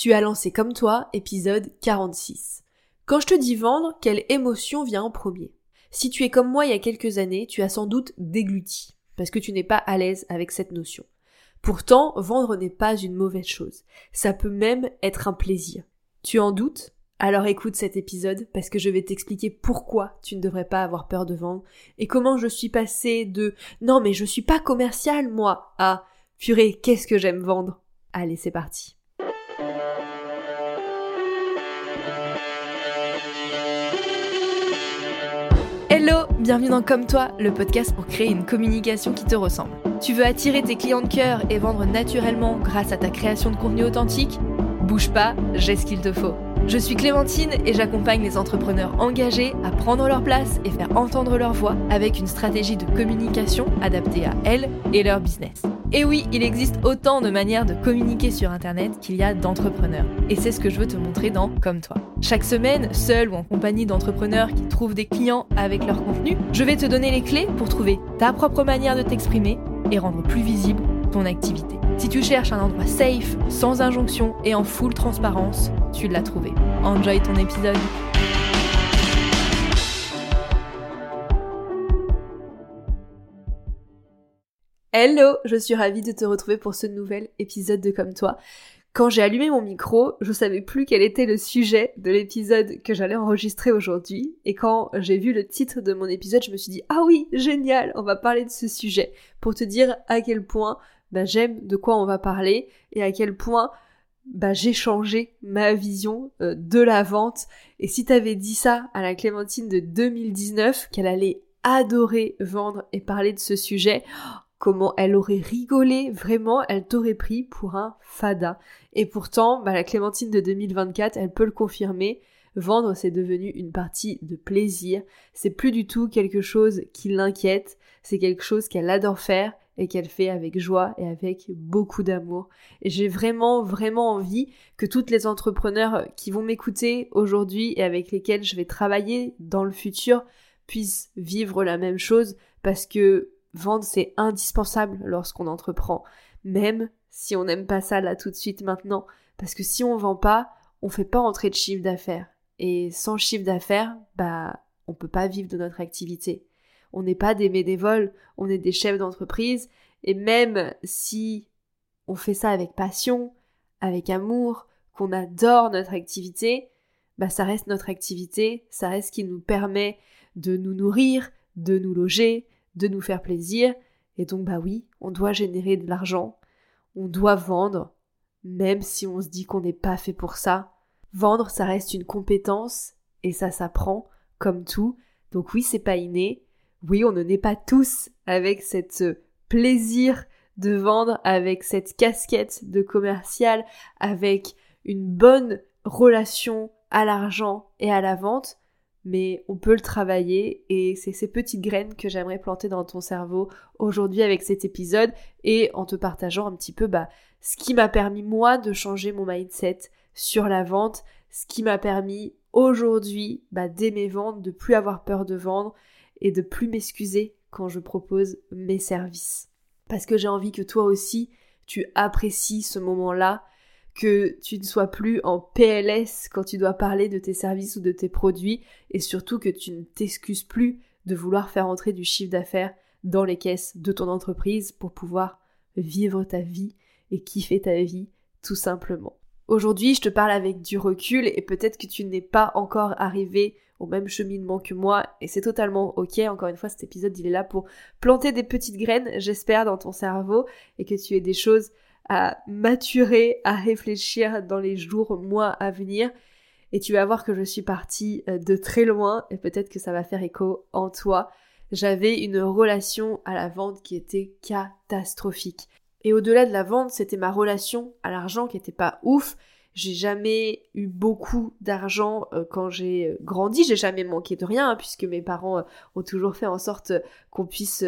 Tu as lancé comme toi, épisode 46. Quand je te dis vendre, quelle émotion vient en premier? Si tu es comme moi il y a quelques années, tu as sans doute dégluti, parce que tu n'es pas à l'aise avec cette notion. Pourtant, vendre n'est pas une mauvaise chose. Ça peut même être un plaisir. Tu en doutes? Alors écoute cet épisode parce que je vais t'expliquer pourquoi tu ne devrais pas avoir peur de vendre et comment je suis passée de non mais je suis pas commercial moi à purée qu'est-ce que j'aime vendre? Allez c'est parti. Bienvenue dans Comme toi, le podcast pour créer une communication qui te ressemble. Tu veux attirer tes clients de cœur et vendre naturellement grâce à ta création de contenu authentique? Bouge pas, j'ai ce qu'il te faut. Je suis Clémentine et j'accompagne les entrepreneurs engagés à prendre leur place et faire entendre leur voix avec une stratégie de communication adaptée à elles et leur business. Et oui, il existe autant de manières de communiquer sur Internet qu'il y a d'entrepreneurs. Et c'est ce que je veux te montrer dans Comme toi. Chaque semaine, seul ou en compagnie d'entrepreneurs qui trouvent des clients avec leur contenu, je vais te donner les clés pour trouver ta propre manière de t'exprimer et rendre plus visible ton activité. Si tu cherches un endroit safe, sans injonction et en full transparence, tu l'as trouvé. Enjoy ton épisode. Hello, je suis ravie de te retrouver pour ce nouvel épisode de Comme toi. Quand j'ai allumé mon micro, je savais plus quel était le sujet de l'épisode que j'allais enregistrer aujourd'hui. Et quand j'ai vu le titre de mon épisode, je me suis dit, ah oui, génial, on va parler de ce sujet. Pour te dire à quel point bah, j'aime de quoi on va parler et à quel point bah, j'ai changé ma vision euh, de la vente. Et si t'avais dit ça à la Clémentine de 2019, qu'elle allait adorer vendre et parler de ce sujet, comment elle aurait rigolé, vraiment, elle t'aurait pris pour un fada. Et pourtant, bah, la Clémentine de 2024, elle peut le confirmer, vendre c'est devenu une partie de plaisir, c'est plus du tout quelque chose qui l'inquiète, c'est quelque chose qu'elle adore faire et qu'elle fait avec joie et avec beaucoup d'amour. Et j'ai vraiment, vraiment envie que toutes les entrepreneurs qui vont m'écouter aujourd'hui et avec lesquels je vais travailler dans le futur puissent vivre la même chose parce que vendre c'est indispensable lorsqu'on entreprend, même si on n'aime pas ça là tout de suite maintenant, parce que si on vend pas, on fait pas entrer de chiffre d'affaires. Et sans chiffre d'affaires, bah, on peut pas vivre de notre activité. On n'est pas des bénévoles, on est des chefs d'entreprise, et même si on fait ça avec passion, avec amour, qu'on adore notre activité, bah ça reste notre activité, ça reste ce qui nous permet de nous nourrir, de nous loger, de nous faire plaisir, et donc bah oui, on doit générer de l'argent, on doit vendre, même si on se dit qu'on n'est pas fait pour ça. Vendre, ça reste une compétence, et ça s'apprend, comme tout, donc oui, c'est pas inné, oui, on ne naît pas tous avec cette plaisir de vendre, avec cette casquette de commercial, avec une bonne relation à l'argent et à la vente, mais on peut le travailler et c'est ces petites graines que j'aimerais planter dans ton cerveau aujourd'hui avec cet épisode et en te partageant un petit peu bah, ce qui m'a permis moi de changer mon mindset sur la vente, ce qui m'a permis aujourd'hui bah, d'aimer vendre, de plus avoir peur de vendre et de plus m'excuser quand je propose mes services. Parce que j'ai envie que toi aussi, tu apprécies ce moment-là, que tu ne sois plus en PLS quand tu dois parler de tes services ou de tes produits, et surtout que tu ne t'excuses plus de vouloir faire entrer du chiffre d'affaires dans les caisses de ton entreprise pour pouvoir vivre ta vie et kiffer ta vie tout simplement. Aujourd'hui, je te parle avec du recul et peut-être que tu n'es pas encore arrivé au même cheminement que moi et c'est totalement ok. Encore une fois, cet épisode il est là pour planter des petites graines, j'espère, dans ton cerveau et que tu aies des choses à maturer, à réfléchir dans les jours, mois à venir. Et tu vas voir que je suis partie euh, de très loin et peut-être que ça va faire écho en toi. J'avais une relation à la vente qui était catastrophique. Et au-delà de la vente, c'était ma relation à l'argent qui était pas ouf. J'ai jamais eu beaucoup d'argent euh, quand j'ai euh, grandi, j'ai jamais manqué de rien hein, puisque mes parents ont toujours fait en sorte qu'on puisse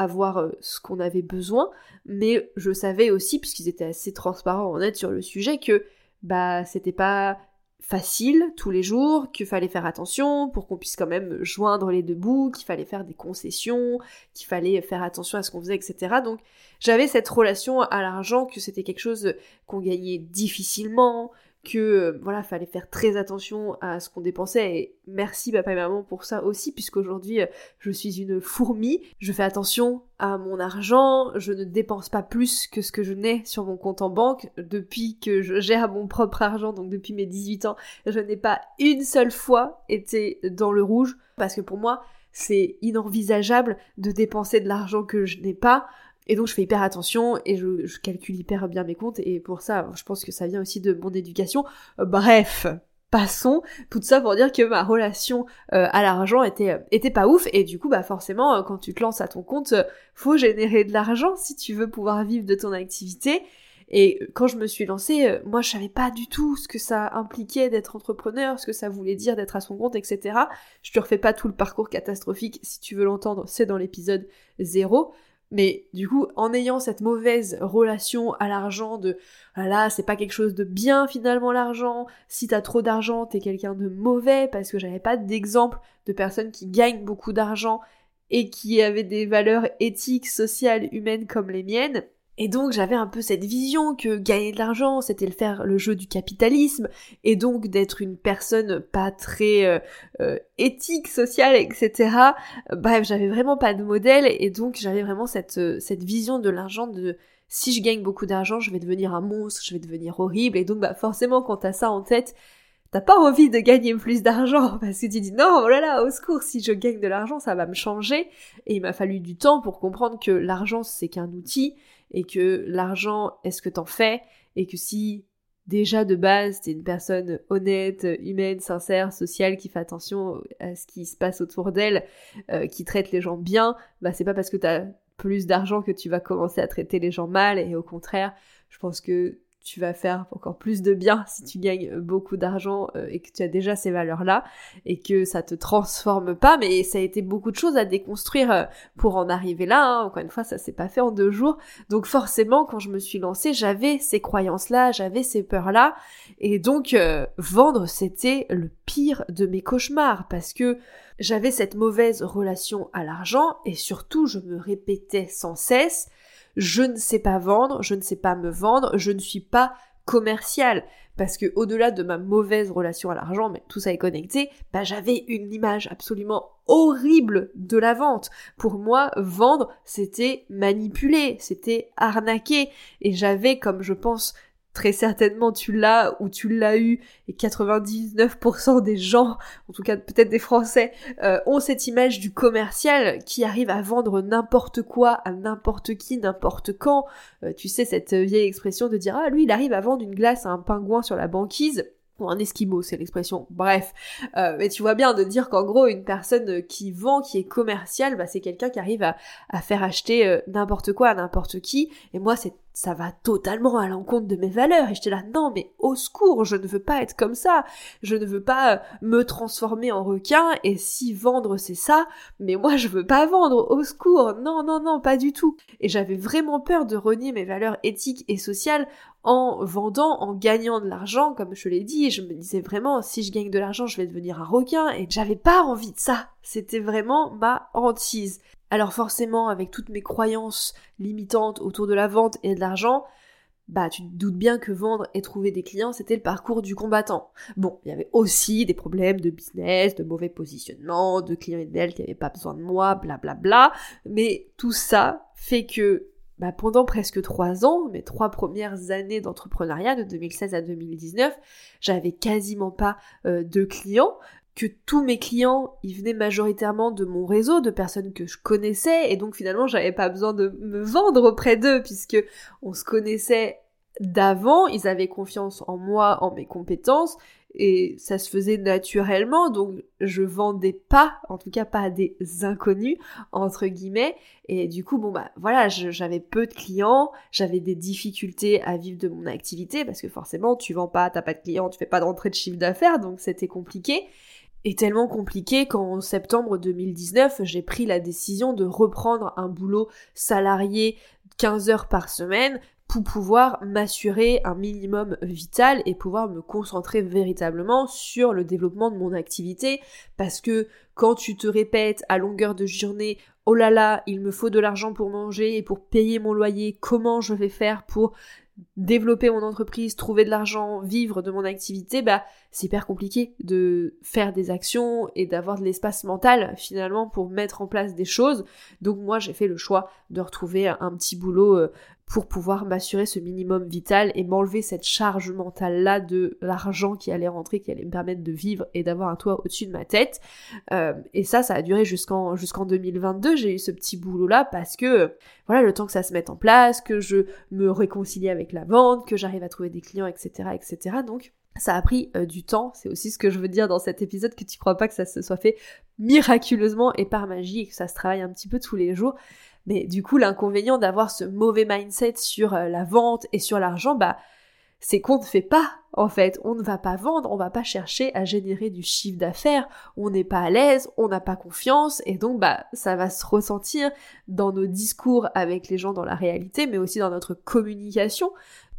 avoir ce qu'on avait besoin, mais je savais aussi puisqu'ils étaient assez transparents en net sur le sujet que bah c'était pas facile tous les jours, qu'il fallait faire attention pour qu'on puisse quand même joindre les deux bouts, qu'il fallait faire des concessions, qu'il fallait faire attention à ce qu'on faisait, etc. Donc j'avais cette relation à l'argent, que c'était quelque chose qu'on gagnait difficilement, que euh, voilà, fallait faire très attention à ce qu'on dépensait. Et merci papa et maman pour ça aussi puisqu'aujourd'hui euh, je suis une fourmi, je fais attention à mon argent, je ne dépense pas plus que ce que je n'ai sur mon compte en banque. Depuis que je gère mon propre argent donc depuis mes 18 ans, je n'ai pas une seule fois été dans le rouge. Parce que pour moi c'est inenvisageable de dépenser de l'argent que je n'ai pas et donc je fais hyper attention et je, calcule hyper bien mes comptes. Et pour ça je pense que ça vient aussi de mon éducation. Euh, bref, passons tout ça pour dire que ma relation euh, à l'argent était euh, était pas ouf. Et du coup bah forcément quand tu te lances à ton compte faut générer de l'argent si tu veux pouvoir vivre de ton activité. Et quand je me suis lancée moi je savais pas du tout ce que ça impliquait d'être entrepreneur ce que ça voulait dire d'être à son compte etc je te refais pas tout le parcours catastrophique. Si tu veux l'entendre c'est dans l'épisode 0 mais du coup, en ayant cette mauvaise relation à l'argent de ah là, c'est pas quelque chose de bien finalement l'argent, si t'as trop d'argent, t'es quelqu'un de mauvais, parce que j'avais pas d'exemple de personnes qui gagnent beaucoup d'argent et qui avaient des valeurs éthiques, sociales, humaines comme les miennes, et donc j'avais un peu cette vision que gagner de l'argent, c'était le faire le jeu du capitalisme, et donc d'être une personne pas très euh, euh, éthique, sociale, etc. Bref, j'avais vraiment pas de modèle, et donc j'avais vraiment cette, euh, cette vision de l'argent de si je gagne beaucoup d'argent, je vais devenir un monstre, je vais devenir horrible, et donc bah forcément quand t'as ça en tête, t'as pas envie de gagner plus d'argent parce que tu dis non, oh là là, au secours, si je gagne de l'argent, ça va me changer. Et il m'a fallu du temps pour comprendre que l'argent c'est qu'un outil et que l'argent est ce que t'en fais? Et que si déjà de base t'es une personne honnête, humaine, sincère, sociale, qui fait attention à ce qui se passe autour d'elle, euh, qui traite les gens bien, bah c'est pas parce que t'as plus d'argent que tu vas commencer à traiter les gens mal. Et au contraire, je pense que tu vas faire encore plus de bien si tu gagnes beaucoup d'argent euh, et que tu as déjà ces valeurs-là et que ça te transforme pas. Mais ça a été beaucoup de choses à déconstruire euh, pour en arriver là. Hein. Encore une fois, ça s'est pas fait en deux jours. Donc forcément, quand je me suis lancée, j'avais ces croyances-là, j'avais ces peurs-là. Et donc, euh, vendre, c'était le pire de mes cauchemars parce que j'avais cette mauvaise relation à l'argent et surtout, je me répétais sans cesse je ne sais pas vendre, je ne sais pas me vendre, je ne suis pas commercial parce que au-delà de ma mauvaise relation à l'argent, mais tout ça est connecté, bah j'avais une image absolument horrible de la vente. Pour moi, vendre, c'était manipuler, c'était arnaquer et j'avais comme je pense très certainement tu l'as ou tu l'as eu et 99% des gens, en tout cas peut-être des Français, euh, ont cette image du commercial qui arrive à vendre n'importe quoi à n'importe qui, n'importe quand. Euh, tu sais cette vieille expression de dire ah lui il arrive à vendre une glace à un pingouin sur la banquise un esquimau, c'est l'expression. Bref, euh, mais tu vois bien de dire qu'en gros une personne qui vend, qui est commerciale, bah, c'est quelqu'un qui arrive à, à faire acheter euh, n'importe quoi à n'importe qui. Et moi, c'est ça va totalement à l'encontre de mes valeurs. Et j'étais là, non, mais au secours, je ne veux pas être comme ça. Je ne veux pas euh, me transformer en requin. Et si vendre c'est ça, mais moi je veux pas vendre. Au secours, non, non, non, pas du tout. Et j'avais vraiment peur de renier mes valeurs éthiques et sociales en vendant, en gagnant de l'argent, comme je l'ai dit, je me disais vraiment, si je gagne de l'argent, je vais devenir un requin, et j'avais pas envie de ça. C'était vraiment ma hantise. Alors forcément, avec toutes mes croyances limitantes autour de la vente et de l'argent, bah tu te doutes bien que vendre et trouver des clients, c'était le parcours du combattant. Bon, il y avait aussi des problèmes de business, de mauvais positionnement, de clients idéaux qui n'avaient pas besoin de moi, blablabla, bla bla, mais tout ça fait que bah, pendant presque trois ans, mes trois premières années d'entrepreneuriat, de 2016 à 2019, j'avais quasiment pas euh, de clients, que tous mes clients, ils venaient majoritairement de mon réseau, de personnes que je connaissais, et donc finalement j'avais pas besoin de me vendre auprès d'eux, puisque on se connaissait d'avant, ils avaient confiance en moi, en mes compétences, et ça se faisait naturellement, donc je vendais pas, en tout cas pas à des inconnus, entre guillemets, et du coup, bon bah voilà, j'avais peu de clients, j'avais des difficultés à vivre de mon activité, parce que forcément, tu vends pas, t'as pas de clients, tu fais pas d'entrée de chiffre d'affaires, donc c'était compliqué, et tellement compliqué qu'en septembre 2019, j'ai pris la décision de reprendre un boulot salarié 15 heures par semaine pour pouvoir m'assurer un minimum vital et pouvoir me concentrer véritablement sur le développement de mon activité parce que quand tu te répètes à longueur de journée oh là là, il me faut de l'argent pour manger et pour payer mon loyer, comment je vais faire pour développer mon entreprise, trouver de l'argent, vivre de mon activité, bah c'est hyper compliqué de faire des actions et d'avoir de l'espace mental finalement pour mettre en place des choses. Donc moi j'ai fait le choix de retrouver un petit boulot euh, pour pouvoir m'assurer ce minimum vital et m'enlever cette charge mentale là de l'argent qui allait rentrer, qui allait me permettre de vivre et d'avoir un toit au-dessus de ma tête. Euh, et ça, ça a duré jusqu'en jusqu'en 2022. J'ai eu ce petit boulot là parce que voilà le temps que ça se mette en place, que je me réconcilie avec la vente, que j'arrive à trouver des clients, etc., etc. Donc ça a pris euh, du temps, c'est aussi ce que je veux dire dans cet épisode, que tu crois pas que ça se soit fait miraculeusement et par magie que ça se travaille un petit peu tous les jours. Mais du coup, l'inconvénient d'avoir ce mauvais mindset sur euh, la vente et sur l'argent, bah, c'est qu'on ne fait pas, en fait. On ne va pas vendre, on va pas chercher à générer du chiffre d'affaires, on n'est pas à l'aise, on n'a pas confiance, et donc, bah, ça va se ressentir dans nos discours avec les gens dans la réalité, mais aussi dans notre communication.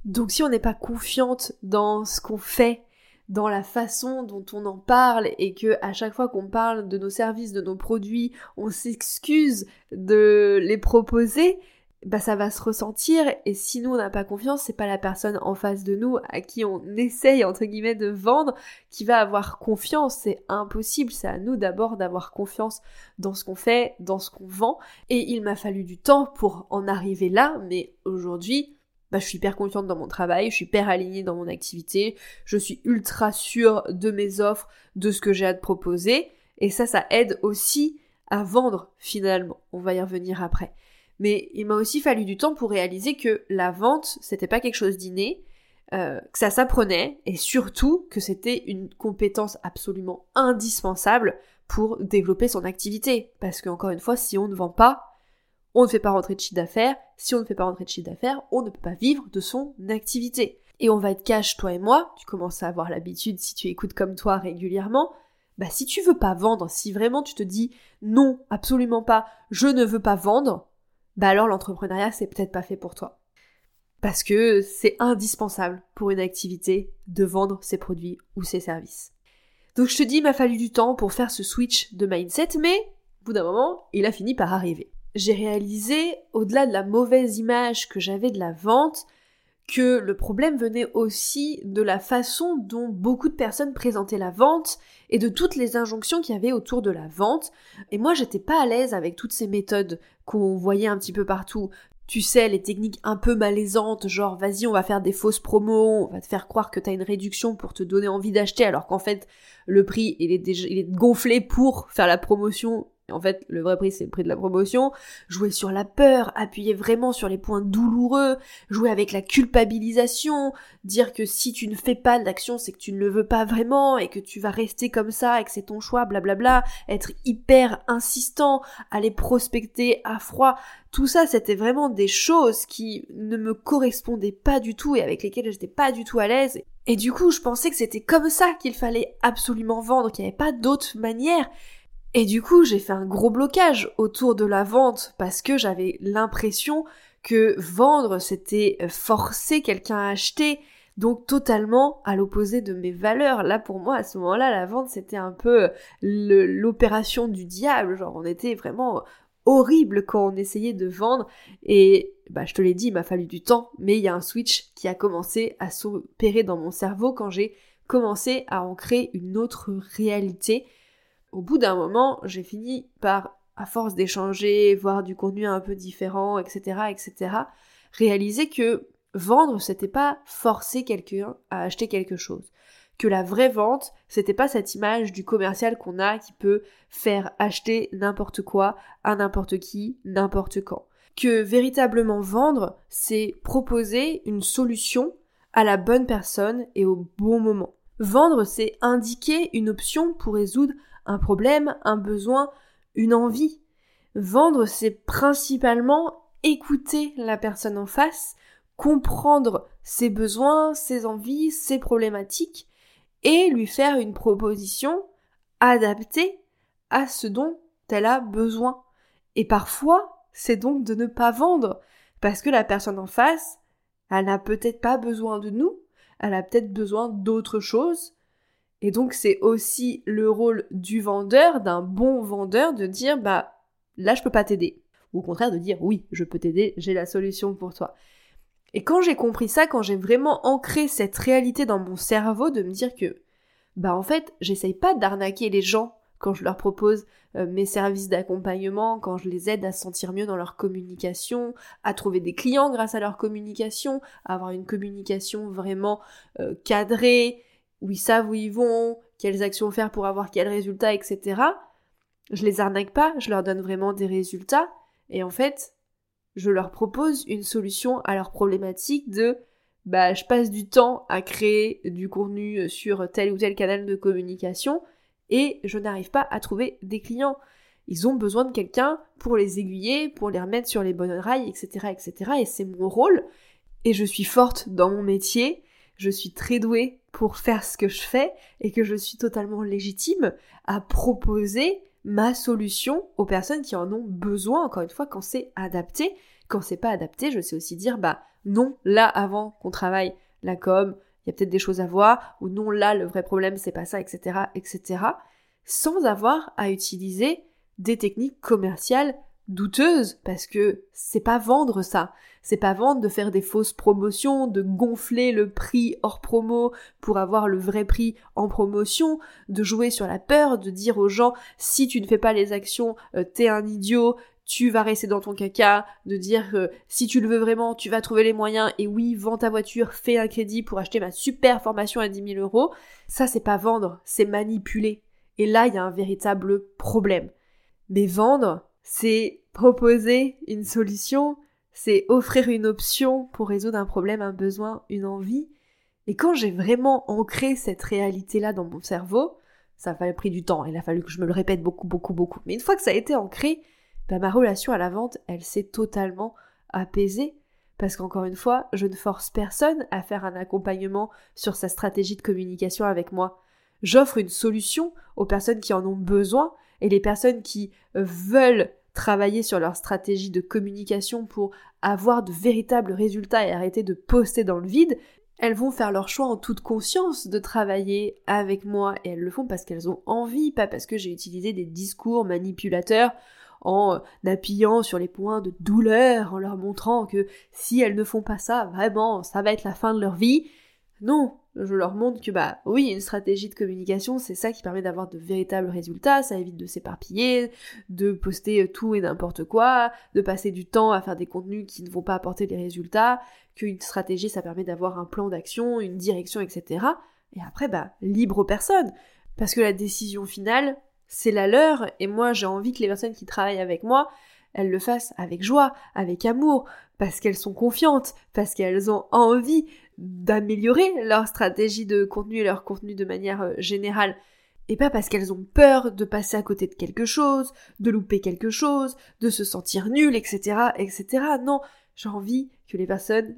Donc, si on n'est pas confiante dans ce qu'on fait, dans la façon dont on en parle et que à chaque fois qu'on parle de nos services, de nos produits, on s'excuse de les proposer, bah ça va se ressentir. Et si nous on n'a pas confiance, c'est pas la personne en face de nous à qui on essaye entre guillemets de vendre qui va avoir confiance, c'est impossible, c'est à nous d'abord d'avoir confiance dans ce qu'on fait, dans ce qu'on vend. Et il m'a fallu du temps pour en arriver là, mais aujourd'hui bah, je suis hyper confiante dans mon travail, je suis hyper alignée dans mon activité, je suis ultra sûre de mes offres, de ce que j'ai à te proposer, et ça, ça aide aussi à vendre finalement. On va y revenir après. Mais il m'a aussi fallu du temps pour réaliser que la vente, c'était pas quelque chose d'inné, euh, que ça s'apprenait, et surtout que c'était une compétence absolument indispensable pour développer son activité. Parce qu'encore une fois, si on ne vend pas, on ne fait pas rentrer de chiffre d'affaires. Si on ne fait pas rentrer de chiffre d'affaires, on ne peut pas vivre de son activité. Et on va être cash, toi et moi, tu commences à avoir l'habitude si tu écoutes comme toi régulièrement, bah si tu veux pas vendre, si vraiment tu te dis non, absolument pas, je ne veux pas vendre, bah alors l'entrepreneuriat c'est peut-être pas fait pour toi. Parce que c'est indispensable pour une activité de vendre ses produits ou ses services. Donc je te dis, il m'a fallu du temps pour faire ce switch de mindset, mais au bout d'un moment, il a fini par arriver j'ai réalisé, au-delà de la mauvaise image que j'avais de la vente, que le problème venait aussi de la façon dont beaucoup de personnes présentaient la vente et de toutes les injonctions qu'il y avait autour de la vente. Et moi, j'étais pas à l'aise avec toutes ces méthodes qu'on voyait un petit peu partout. Tu sais, les techniques un peu malaisantes, genre vas-y, on va faire des fausses promos, on va te faire croire que t'as une réduction pour te donner envie d'acheter, alors qu'en fait, le prix, il est, est gonflé pour faire la promotion en fait, le vrai prix, c'est le prix de la promotion. Jouer sur la peur, appuyer vraiment sur les points douloureux, jouer avec la culpabilisation, dire que si tu ne fais pas d'action, c'est que tu ne le veux pas vraiment et que tu vas rester comme ça et que c'est ton choix, blablabla, être hyper insistant, aller prospecter à froid. Tout ça, c'était vraiment des choses qui ne me correspondaient pas du tout et avec lesquelles j'étais pas du tout à l'aise. Et du coup, je pensais que c'était comme ça qu'il fallait absolument vendre, qu'il n'y avait pas d'autre manière. Et du coup, j'ai fait un gros blocage autour de la vente parce que j'avais l'impression que vendre, c'était forcer quelqu'un à acheter, donc totalement à l'opposé de mes valeurs. Là, pour moi, à ce moment-là, la vente, c'était un peu l'opération du diable. Genre, on était vraiment horrible quand on essayait de vendre. Et bah, je te l'ai dit, il m'a fallu du temps, mais il y a un switch qui a commencé à s'opérer dans mon cerveau quand j'ai commencé à en créer une autre réalité au bout d'un moment, j'ai fini par, à force d'échanger, voir du contenu un peu différent, etc., etc., réaliser que vendre, c'était pas forcer quelqu'un à acheter quelque chose. Que la vraie vente, c'était pas cette image du commercial qu'on a qui peut faire acheter n'importe quoi à n'importe qui, n'importe quand. Que véritablement vendre, c'est proposer une solution à la bonne personne et au bon moment. Vendre, c'est indiquer une option pour résoudre un problème, un besoin, une envie. Vendre, c'est principalement écouter la personne en face, comprendre ses besoins, ses envies, ses problématiques, et lui faire une proposition adaptée à ce dont elle a besoin. Et parfois, c'est donc de ne pas vendre, parce que la personne en face, Elle n'a peut-être pas besoin de nous, elle a peut-être besoin d'autre chose. Et donc c'est aussi le rôle du vendeur, d'un bon vendeur, de dire bah là je peux pas t'aider. Ou au contraire de dire oui, je peux t'aider, j'ai la solution pour toi. Et quand j'ai compris ça, quand j'ai vraiment ancré cette réalité dans mon cerveau, de me dire que bah en fait, j'essaye pas d'arnaquer les gens quand je leur propose euh, mes services d'accompagnement, quand je les aide à se sentir mieux dans leur communication, à trouver des clients grâce à leur communication, à avoir une communication vraiment euh, cadrée, où ils savent où ils vont, quelles actions faire pour avoir quels résultats, etc. Je les arnaque pas, je leur donne vraiment des résultats, et en fait, je leur propose une solution à leur problématique de bah je passe du temps à créer du contenu sur tel ou tel canal de communication et je n'arrive pas à trouver des clients. Ils ont besoin de quelqu'un pour les aiguiller, pour les remettre sur les bonnes rails, etc., etc. Et c'est mon rôle. Et je suis forte dans mon métier. Je suis très douée pour faire ce que je fais et que je suis totalement légitime à proposer ma solution aux personnes qui en ont besoin, encore une fois, quand c'est adapté. Quand c'est pas adapté, je sais aussi dire, bah, non, là, avant qu'on travaille la com, il y a peut-être des choses à voir, ou non, là, le vrai problème, c'est pas ça, etc., etc., sans avoir à utiliser des techniques commerciales douteuses, parce que c'est pas vendre ça. C'est pas vendre de faire des fausses promotions, de gonfler le prix hors promo pour avoir le vrai prix en promotion, de jouer sur la peur, de dire aux gens si tu ne fais pas les actions, euh, t'es un idiot, tu vas rester dans ton caca, de dire que si tu le veux vraiment, tu vas trouver les moyens, et oui, vends ta voiture, fais un crédit pour acheter ma super formation à 10 000 euros, ça c'est pas vendre, c'est manipuler. Et là, il y a un véritable problème. Mais vendre, c'est proposer une solution, c'est offrir une option pour résoudre un problème, un besoin, une envie. Et quand j'ai vraiment ancré cette réalité-là dans mon cerveau, ça a pris du temps, il a fallu que je me le répète beaucoup, beaucoup, beaucoup. Mais une fois que ça a été ancré, bah, ma relation à la vente, elle s'est totalement apaisée. Parce qu'encore une fois, je ne force personne à faire un accompagnement sur sa stratégie de communication avec moi. J'offre une solution aux personnes qui en ont besoin et les personnes qui veulent travailler sur leur stratégie de communication pour avoir de véritables résultats et arrêter de poster dans le vide, elles vont faire leur choix en toute conscience de travailler avec moi et elles le font parce qu'elles ont envie, pas parce que j'ai utilisé des discours manipulateurs en appuyant sur les points de douleur, en leur montrant que si elles ne font pas ça, vraiment, ça va être la fin de leur vie. Non, je leur montre que bah oui, une stratégie de communication, c'est ça qui permet d'avoir de véritables résultats, ça évite de s'éparpiller, de poster tout et n'importe quoi, de passer du temps à faire des contenus qui ne vont pas apporter des résultats, qu'une stratégie ça permet d'avoir un plan d'action, une direction, etc. Et après bah libre aux personnes. Parce que la décision finale, c'est la leur, et moi j'ai envie que les personnes qui travaillent avec moi, elles le fassent avec joie, avec amour, parce qu'elles sont confiantes, parce qu'elles ont envie d'améliorer leur stratégie de contenu et leur contenu de manière euh, générale. Et pas parce qu'elles ont peur de passer à côté de quelque chose, de louper quelque chose, de se sentir nul, etc., etc. Non, j'ai envie que les personnes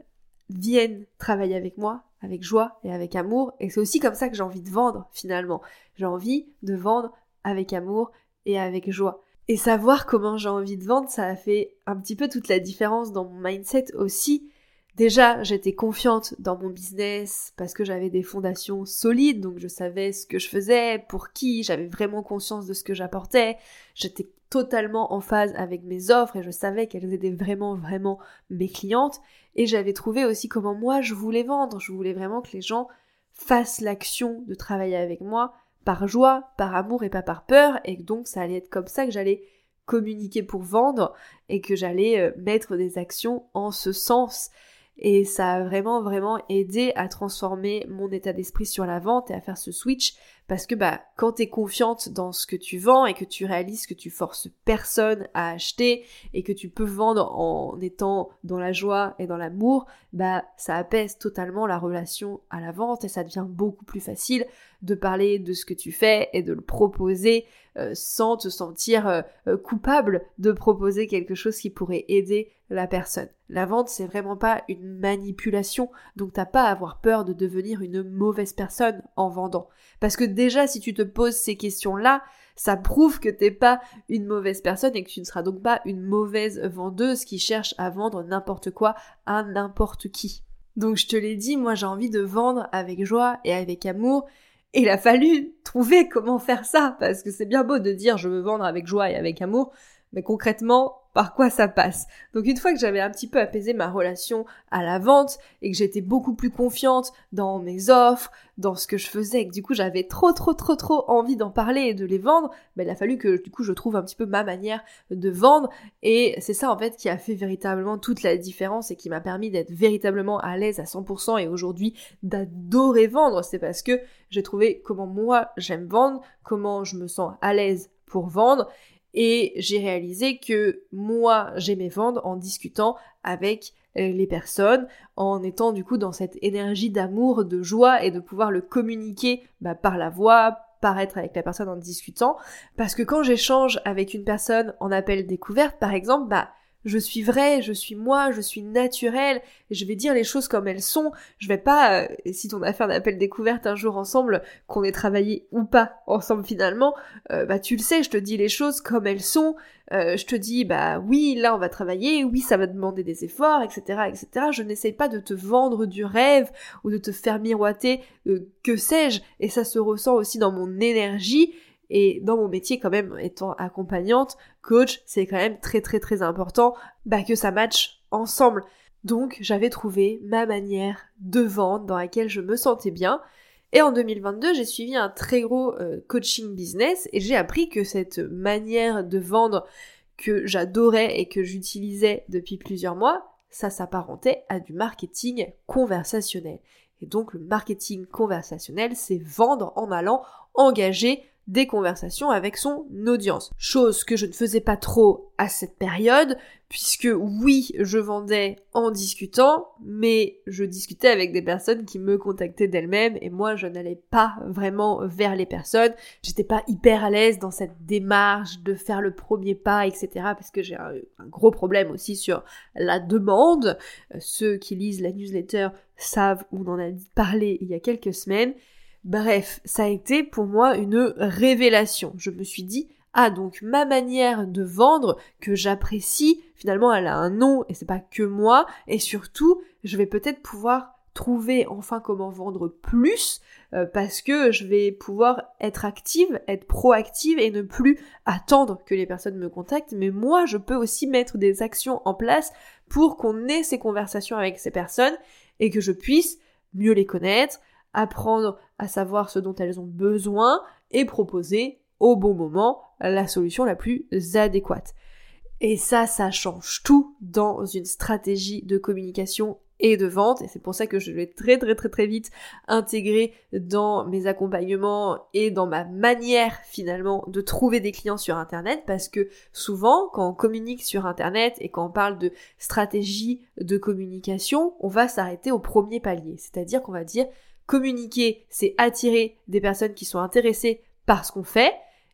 viennent travailler avec moi avec joie et avec amour. Et c'est aussi comme ça que j'ai envie de vendre, finalement. J'ai envie de vendre avec amour et avec joie. Et savoir comment j'ai envie de vendre, ça a fait un petit peu toute la différence dans mon mindset aussi. Déjà, j'étais confiante dans mon business parce que j'avais des fondations solides, donc je savais ce que je faisais, pour qui, j'avais vraiment conscience de ce que j'apportais, j'étais totalement en phase avec mes offres et je savais qu'elles étaient vraiment, vraiment mes clientes. Et j'avais trouvé aussi comment moi je voulais vendre. Je voulais vraiment que les gens fassent l'action de travailler avec moi par joie, par amour et pas par peur, et donc ça allait être comme ça que j'allais communiquer pour vendre et que j'allais euh, mettre des actions en ce sens. Et ça a vraiment vraiment aidé à transformer mon état d'esprit sur la vente et à faire ce switch parce que bah quand t'es confiante dans ce que tu vends et que tu réalises que tu forces personne à acheter et que tu peux vendre en étant dans la joie et dans l'amour, bah ça apaise totalement la relation à la vente et ça devient beaucoup plus facile de parler de ce que tu fais et de le proposer euh, sans te sentir euh, euh, coupable de proposer quelque chose qui pourrait aider la personne. La vente, c'est vraiment pas une manipulation, donc t'as pas à avoir peur de devenir une mauvaise personne en vendant. Parce que déjà, si tu te poses ces questions-là, ça prouve que t'es pas une mauvaise personne et que tu ne seras donc pas une mauvaise vendeuse qui cherche à vendre n'importe quoi à n'importe qui. Donc je te l'ai dit, moi j'ai envie de vendre avec joie et avec amour. Il a fallu trouver comment faire ça, parce que c'est bien beau de dire je veux vendre avec joie et avec amour, mais concrètement, par quoi ça passe. Donc une fois que j'avais un petit peu apaisé ma relation à la vente et que j'étais beaucoup plus confiante dans mes offres, dans ce que je faisais et que du coup j'avais trop trop trop trop envie d'en parler et de les vendre, ben, il a fallu que du coup je trouve un petit peu ma manière de vendre et c'est ça en fait qui a fait véritablement toute la différence et qui m'a permis d'être véritablement à l'aise à 100% et aujourd'hui d'adorer vendre. C'est parce que j'ai trouvé comment moi j'aime vendre, comment je me sens à l'aise pour vendre et j'ai réalisé que moi, j'aimais vendre en discutant avec euh, les personnes, en étant du coup dans cette énergie d'amour, de joie et de pouvoir le communiquer bah, par la voix, paraître avec la personne en discutant. Parce que quand j'échange avec une personne en appel découverte, par exemple, bah je suis vrai, je suis moi, je suis naturelle, je vais dire les choses comme elles sont. Je vais pas, euh, si on a fait un appel découverte un jour ensemble, qu'on ait travaillé ou pas ensemble finalement, euh, bah tu le sais, je te dis les choses comme elles sont. Euh, je te dis bah oui, là on va travailler, oui ça va demander des efforts, etc., etc. Je n'essaie pas de te vendre du rêve ou de te faire miroiter que sais-je, et ça se ressent aussi dans mon énergie et dans mon métier, quand même, étant accompagnante, coach, c'est quand même très très très important bah, que ça matche ensemble. Donc j'avais trouvé ma manière de vendre dans laquelle je me sentais bien. Et en 2022, j'ai suivi un très gros euh, coaching business et j'ai appris que cette manière de vendre que j'adorais et que j'utilisais depuis plusieurs mois, ça s'apparentait à du marketing conversationnel. Et donc le marketing conversationnel, c'est vendre en allant engager des conversations avec son audience. Chose que je ne faisais pas trop à cette période, puisque oui, je vendais en discutant, mais je discutais avec des personnes qui me contactaient d'elles-mêmes et moi je n'allais pas vraiment vers les personnes. J'étais pas hyper à l'aise dans cette démarche de faire le premier pas, etc. parce que j'ai un, gros problème aussi sur la demande. Ceux qui lisent la newsletter savent, on en a parlé il y a quelques semaines, Bref, ça a été pour moi une révélation. Je me suis dit, ah donc ma manière de vendre que j'apprécie, finalement elle a un nom et c'est pas que moi, et surtout je vais peut-être pouvoir trouver enfin comment vendre plus euh, parce que je vais pouvoir être active, être proactive et ne plus attendre que les personnes me contactent, mais moi je peux aussi mettre des actions en place pour qu'on ait ces conversations avec ces personnes et que je puisse mieux les connaître, apprendre à savoir ce dont elles ont besoin et proposer au bon moment la solution la plus adéquate. Et ça, ça change tout dans une stratégie de communication et de vente. Et c'est pour ça que je vais très très très très vite intégrer dans mes accompagnements et dans ma manière finalement de trouver des clients sur Internet. Parce que souvent, quand on communique sur Internet et quand on parle de stratégie de communication, on va s'arrêter au premier palier. C'est-à-dire qu'on va dire Communiquer, c'est attirer des personnes qui sont intéressées par ce qu'on fait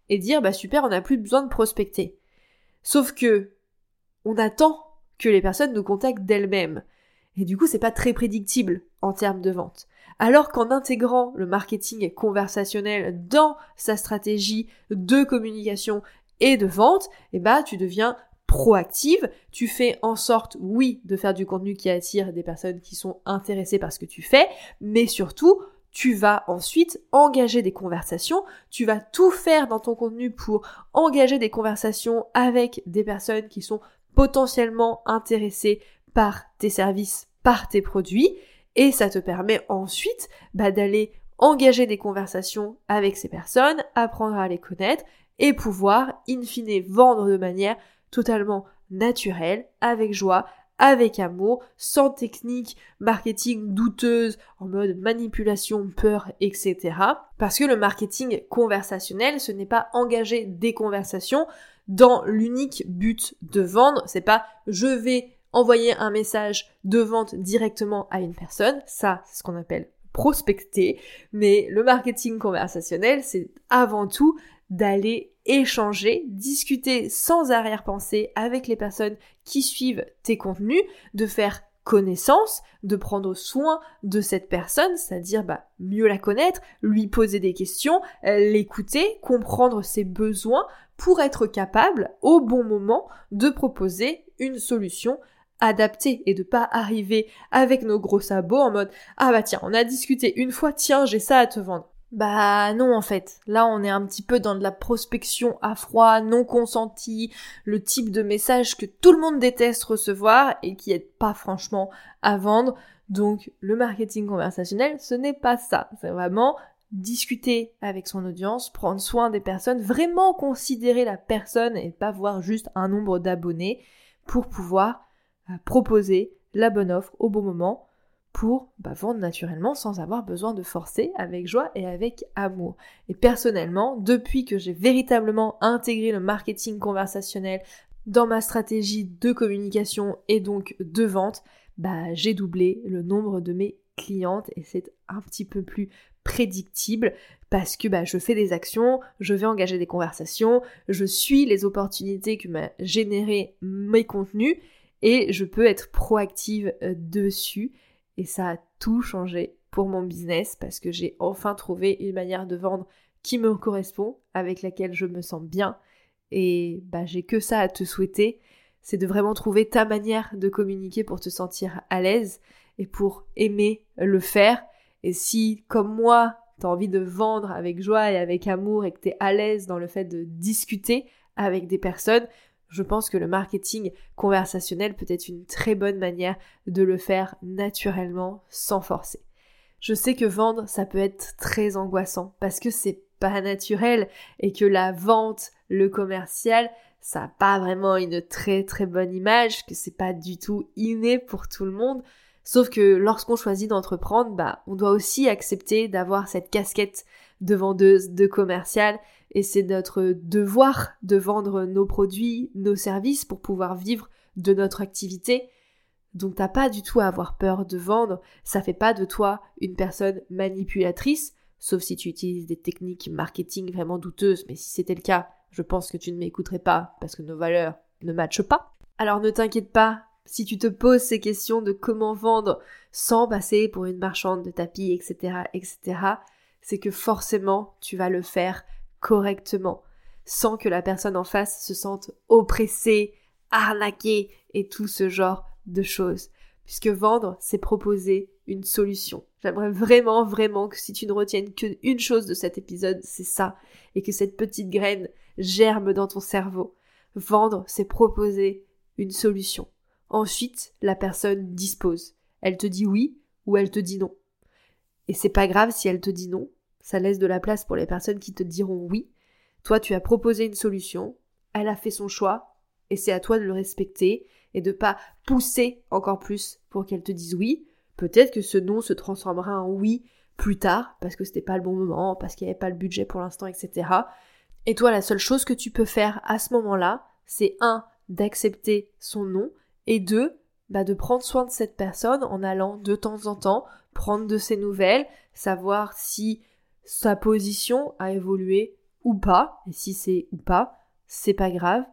et dire bah super, on n'a plus besoin de prospecter. Sauf que on attend que les personnes nous contactent d'elles-mêmes. Et du coup, c'est pas très prédictible en termes de vente. Alors qu'en intégrant le marketing conversationnel dans sa stratégie de communication et de vente, eh bah, tu deviens proactive, tu fais en sorte, oui, de faire du contenu qui attire des personnes qui sont intéressées par ce que tu fais, mais surtout, tu vas ensuite engager des conversations, tu vas tout faire dans ton contenu pour engager des conversations avec des personnes qui sont potentiellement intéressées par tes services, par tes produits, et ça te permet ensuite bah, d'aller engager des conversations avec ces personnes, apprendre à les connaître et pouvoir, in fine, vendre de manière totalement naturel, avec joie, avec amour, sans technique marketing douteuse, en mode manipulation, peur, etc. Parce que le marketing conversationnel, ce n'est pas engager des conversations dans l'unique but de vendre, c'est pas je vais envoyer un message de vente directement à une personne, ça c'est ce qu'on appelle prospecter, mais le marketing conversationnel, c'est avant tout d'aller échanger, discuter sans arrière-pensée avec les personnes qui suivent tes contenus, de faire connaissance, de prendre soin de cette personne, c'est-à-dire bah, mieux la connaître, lui poser des questions, l'écouter, comprendre ses besoins pour être capable au bon moment de proposer une solution adapté et de pas arriver avec nos gros sabots en mode ah bah tiens on a discuté une fois tiens j'ai ça à te vendre bah non en fait, là on est un petit peu dans de la prospection à froid, non consentie, le type de message que tout le monde déteste recevoir et qui est pas franchement à vendre. Donc le marketing conversationnel, ce n'est pas ça, c'est vraiment discuter avec son audience, prendre soin des personnes, vraiment considérer la personne et pas voir juste un nombre d'abonnés pour pouvoir euh, proposer la bonne offre au bon moment pour bah, vendre naturellement sans avoir besoin de forcer, avec joie et avec amour. Et personnellement, depuis que j'ai véritablement intégré le marketing conversationnel dans ma stratégie de communication et donc de vente, bah, j'ai doublé le nombre de mes clientes et c'est un petit peu plus prédictible parce que bah, je fais des actions, je vais engager des conversations, je suis les opportunités que m'a généré mes contenus et je peux être proactive euh, dessus et ça a tout changé pour mon business parce que j'ai enfin trouvé une manière de vendre qui me correspond, avec laquelle je me sens bien et bah j'ai que ça à te souhaiter, c'est de vraiment trouver ta manière de communiquer pour te sentir à l'aise et pour aimer le faire. Et si, comme moi, t'as envie de vendre avec joie et avec amour et que t'es à l'aise dans le fait de discuter avec des personnes, je pense que le marketing conversationnel peut être une très bonne manière de le faire naturellement, sans forcer. Je sais que vendre, ça peut être très angoissant parce que c'est pas naturel et que la vente, le commercial, ça n'a pas vraiment une très très bonne image, que c'est pas du tout inné pour tout le monde. Sauf que lorsqu'on choisit d'entreprendre, bah, on doit aussi accepter d'avoir cette casquette de vendeuse, de commercial, et c'est notre devoir de vendre nos produits, nos services pour pouvoir vivre de notre activité. Donc t'as pas du tout à avoir peur de vendre, ça fait pas de toi une personne manipulatrice, sauf si tu utilises des techniques marketing vraiment douteuses, mais si c'était le cas, je pense que tu ne m'écouterais pas parce que nos valeurs ne matchent pas. Alors ne t'inquiète pas, si tu te poses ces questions de comment vendre sans passer pour une marchande de tapis, etc., etc., c'est que forcément tu vas le faire correctement, sans que la personne en face se sente oppressée, arnaquée et tout ce genre de choses. Puisque vendre, c'est proposer une solution. J'aimerais vraiment, vraiment que si tu ne retiennes qu'une chose de cet épisode, c'est ça, et que cette petite graine germe dans ton cerveau. Vendre, c'est proposer une solution. Ensuite, la personne dispose. Elle te dit oui ou elle te dit non. Et c'est pas grave si elle te dit non, ça laisse de la place pour les personnes qui te diront oui. Toi, tu as proposé une solution, elle a fait son choix, et c'est à toi de le respecter et de pas pousser encore plus pour qu'elle te dise oui. Peut-être que ce non se transformera en oui plus tard, parce que c'était pas le bon moment, parce qu'il n'y avait pas le budget pour l'instant, etc. Et toi, la seule chose que tu peux faire à ce moment-là, c'est un, d'accepter son non, et deux, bah, de prendre soin de cette personne en allant de temps en temps prendre de ses nouvelles, savoir si sa position a évolué ou pas, et si c'est ou pas, c'est pas grave.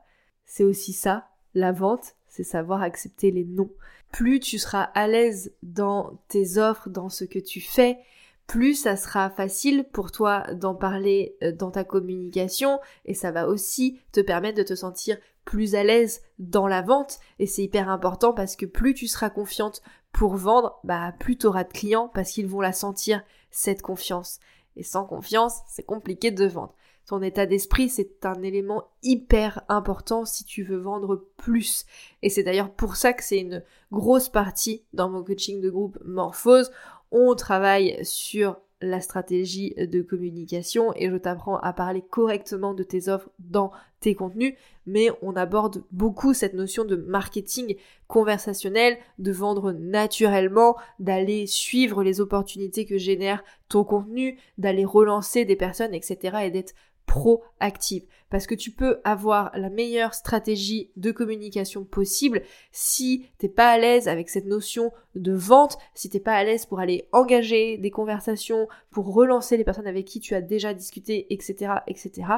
C'est aussi ça, la vente, c'est savoir accepter les noms. Plus tu seras à l'aise dans tes offres, dans ce que tu fais, plus ça sera facile pour toi d'en parler euh, dans ta communication et ça va aussi te permettre de te sentir plus à l'aise dans la vente et c'est hyper important parce que plus tu seras confiante pour vendre, bah plus tu auras de clients parce qu'ils vont la sentir cette confiance. Et sans confiance, c'est compliqué de vendre. Ton état d'esprit, c'est un élément hyper important si tu veux vendre plus. Et c'est d'ailleurs pour ça que c'est une grosse partie dans mon coaching de groupe Morphose on travaille sur la stratégie de communication et je t'apprends à parler correctement de tes offres dans tes contenus, mais on aborde beaucoup cette notion de marketing conversationnel, de vendre naturellement, d'aller suivre les opportunités que génère ton contenu, d'aller relancer des personnes, etc. et d'être proactive. Parce que tu peux avoir la meilleure stratégie de communication possible si t'es pas à l'aise avec cette notion de vente, si t'es pas à l'aise pour aller engager des conversations, pour relancer les personnes avec qui tu as déjà discuté, etc., etc.,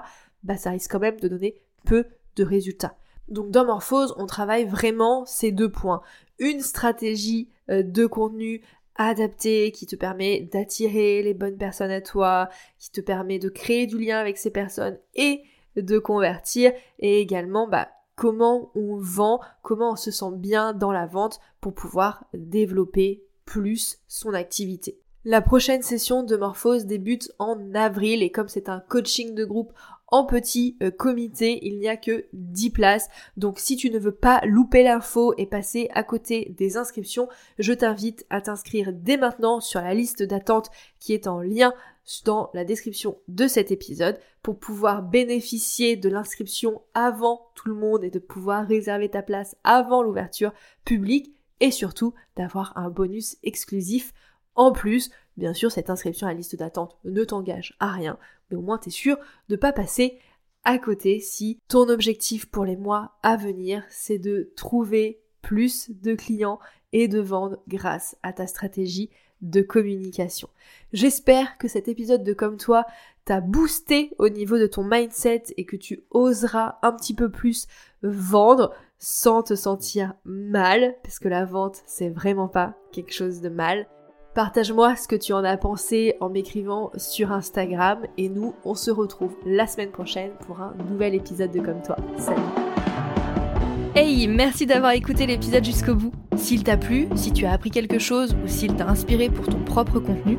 bah ça risque quand même de donner peu de résultats. Donc dans Morphose, on travaille vraiment ces deux points. Une stratégie euh, de contenu adapté, qui te permet d'attirer les bonnes personnes à toi, qui te permet de créer du lien avec ces personnes et de convertir, et également bah, comment on vend, comment on se sent bien dans la vente pour pouvoir développer plus son activité. La prochaine session de Morphose débute en avril et comme c'est un coaching de groupe en petit euh, comité, il n'y a que 10 places. Donc si tu ne veux pas louper l'info et passer à côté des inscriptions, je t'invite à t'inscrire dès maintenant sur la liste d'attente qui est en lien dans la description de cet épisode pour pouvoir bénéficier de l'inscription avant tout le monde et de pouvoir réserver ta place avant l'ouverture publique et surtout d'avoir un bonus exclusif en plus. Bien sûr, cette inscription à la liste d'attente ne t'engage à rien, mais au moins tu es sûr de pas passer à côté si ton objectif pour les mois à venir, c'est de trouver plus de clients et de vendre grâce à ta stratégie de communication. J'espère que cet épisode de Comme toi t'a boosté au niveau de ton mindset et que tu oseras un petit peu plus vendre sans te sentir mal, parce que la vente, c'est vraiment pas quelque chose de mal. Partage-moi ce que tu en as pensé en m'écrivant sur Instagram et nous, on se retrouve la semaine prochaine pour un nouvel épisode de Comme toi. Salut Hey, merci d'avoir écouté l'épisode jusqu'au bout. S'il t'a plu, si tu as appris quelque chose ou s'il t'a inspiré pour ton propre contenu,